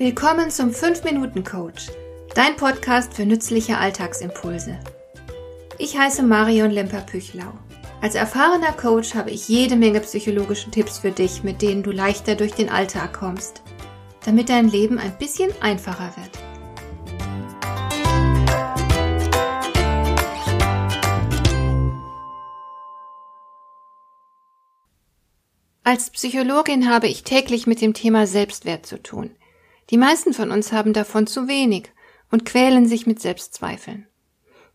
Willkommen zum 5-Minuten-Coach, dein Podcast für nützliche Alltagsimpulse. Ich heiße Marion Lemper-Püchlau. Als erfahrener Coach habe ich jede Menge psychologische Tipps für dich, mit denen du leichter durch den Alltag kommst, damit dein Leben ein bisschen einfacher wird. Als Psychologin habe ich täglich mit dem Thema Selbstwert zu tun. Die meisten von uns haben davon zu wenig und quälen sich mit Selbstzweifeln.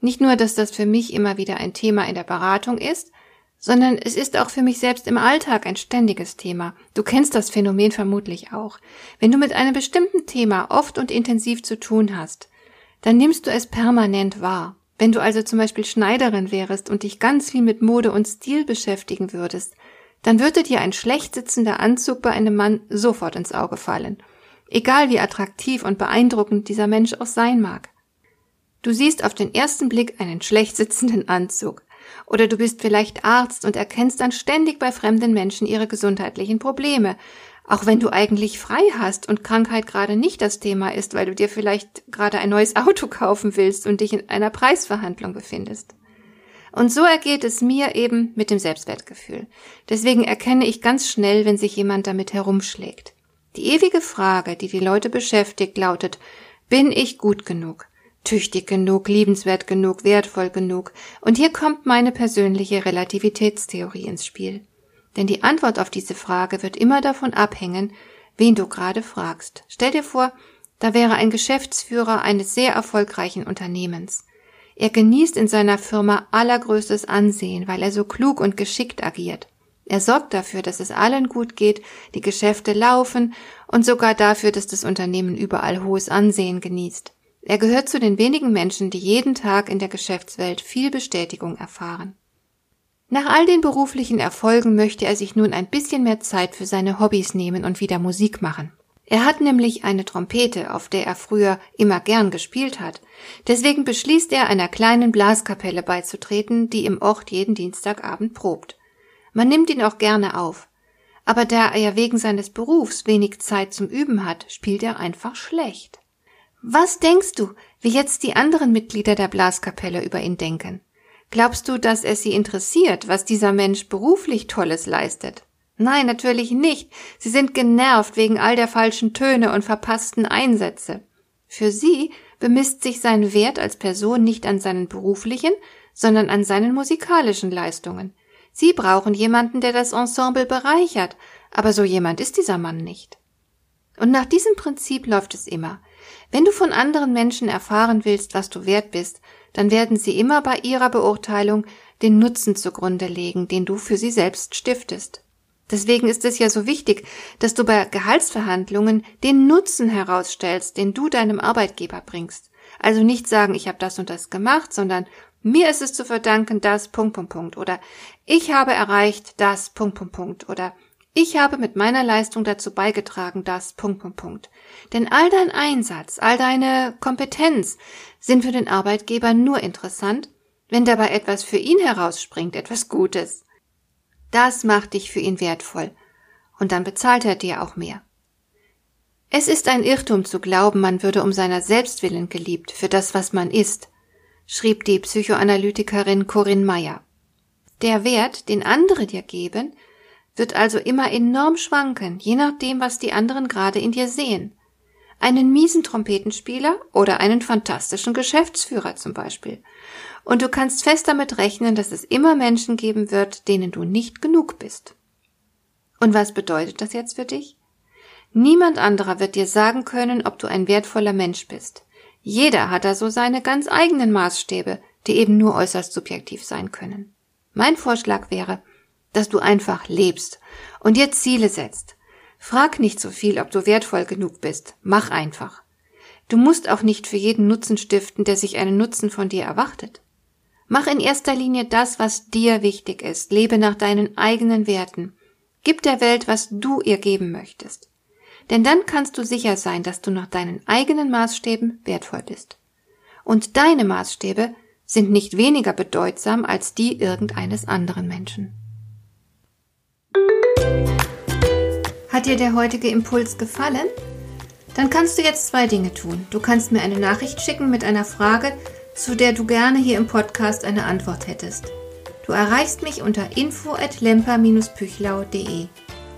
Nicht nur, dass das für mich immer wieder ein Thema in der Beratung ist, sondern es ist auch für mich selbst im Alltag ein ständiges Thema. Du kennst das Phänomen vermutlich auch. Wenn du mit einem bestimmten Thema oft und intensiv zu tun hast, dann nimmst du es permanent wahr. Wenn du also zum Beispiel Schneiderin wärest und dich ganz viel mit Mode und Stil beschäftigen würdest, dann würde dir ein schlecht sitzender Anzug bei einem Mann sofort ins Auge fallen egal wie attraktiv und beeindruckend dieser Mensch auch sein mag. Du siehst auf den ersten Blick einen schlecht sitzenden Anzug, oder du bist vielleicht Arzt und erkennst dann ständig bei fremden Menschen ihre gesundheitlichen Probleme, auch wenn du eigentlich frei hast und Krankheit gerade nicht das Thema ist, weil du dir vielleicht gerade ein neues Auto kaufen willst und dich in einer Preisverhandlung befindest. Und so ergeht es mir eben mit dem Selbstwertgefühl. Deswegen erkenne ich ganz schnell, wenn sich jemand damit herumschlägt. Die ewige Frage, die die Leute beschäftigt, lautet, bin ich gut genug? Tüchtig genug, liebenswert genug, wertvoll genug? Und hier kommt meine persönliche Relativitätstheorie ins Spiel. Denn die Antwort auf diese Frage wird immer davon abhängen, wen du gerade fragst. Stell dir vor, da wäre ein Geschäftsführer eines sehr erfolgreichen Unternehmens. Er genießt in seiner Firma allergrößtes Ansehen, weil er so klug und geschickt agiert. Er sorgt dafür, dass es allen gut geht, die Geschäfte laufen und sogar dafür, dass das Unternehmen überall hohes Ansehen genießt. Er gehört zu den wenigen Menschen, die jeden Tag in der Geschäftswelt viel Bestätigung erfahren. Nach all den beruflichen Erfolgen möchte er sich nun ein bisschen mehr Zeit für seine Hobbys nehmen und wieder Musik machen. Er hat nämlich eine Trompete, auf der er früher immer gern gespielt hat. Deswegen beschließt er, einer kleinen Blaskapelle beizutreten, die im Ort jeden Dienstagabend probt. Man nimmt ihn auch gerne auf. Aber da er wegen seines Berufs wenig Zeit zum Üben hat, spielt er einfach schlecht. Was denkst du, wie jetzt die anderen Mitglieder der Blaskapelle über ihn denken? Glaubst du, dass es sie interessiert, was dieser Mensch beruflich Tolles leistet? Nein, natürlich nicht. Sie sind genervt wegen all der falschen Töne und verpassten Einsätze. Für sie bemisst sich sein Wert als Person nicht an seinen beruflichen, sondern an seinen musikalischen Leistungen. Sie brauchen jemanden, der das Ensemble bereichert, aber so jemand ist dieser Mann nicht. Und nach diesem Prinzip läuft es immer. Wenn du von anderen Menschen erfahren willst, was du wert bist, dann werden sie immer bei ihrer Beurteilung den Nutzen zugrunde legen, den du für sie selbst stiftest. Deswegen ist es ja so wichtig, dass du bei Gehaltsverhandlungen den Nutzen herausstellst, den du deinem Arbeitgeber bringst. Also nicht sagen, ich habe das und das gemacht, sondern mir ist es zu verdanken, das Punkt, Punkt, Punkt. Oder ich habe erreicht das Punkt, Punkt, Punkt. Oder ich habe mit meiner Leistung dazu beigetragen, das Punkt, Punkt, Punkt. Denn all dein Einsatz, all deine Kompetenz sind für den Arbeitgeber nur interessant, wenn dabei etwas für ihn herausspringt, etwas Gutes. Das macht dich für ihn wertvoll. Und dann bezahlt er dir auch mehr. Es ist ein Irrtum zu glauben, man würde um seiner Selbstwillen geliebt, für das, was man ist schrieb die Psychoanalytikerin Corinne Meyer. Der Wert, den andere dir geben, wird also immer enorm schwanken, je nachdem, was die anderen gerade in dir sehen. Einen miesen Trompetenspieler oder einen fantastischen Geschäftsführer zum Beispiel. Und du kannst fest damit rechnen, dass es immer Menschen geben wird, denen du nicht genug bist. Und was bedeutet das jetzt für dich? Niemand anderer wird dir sagen können, ob du ein wertvoller Mensch bist. Jeder hat da so seine ganz eigenen Maßstäbe, die eben nur äußerst subjektiv sein können. Mein Vorschlag wäre, dass du einfach lebst und dir Ziele setzt. Frag nicht so viel, ob du wertvoll genug bist. Mach einfach. Du musst auch nicht für jeden Nutzen stiften, der sich einen Nutzen von dir erwartet. Mach in erster Linie das, was dir wichtig ist. Lebe nach deinen eigenen Werten. Gib der Welt, was du ihr geben möchtest. Denn dann kannst du sicher sein, dass du nach deinen eigenen Maßstäben wertvoll bist. Und deine Maßstäbe sind nicht weniger bedeutsam als die irgendeines anderen Menschen. Hat dir der heutige Impuls gefallen? Dann kannst du jetzt zwei Dinge tun. Du kannst mir eine Nachricht schicken mit einer Frage, zu der du gerne hier im Podcast eine Antwort hättest. Du erreichst mich unter info@lemper-püchlau.de.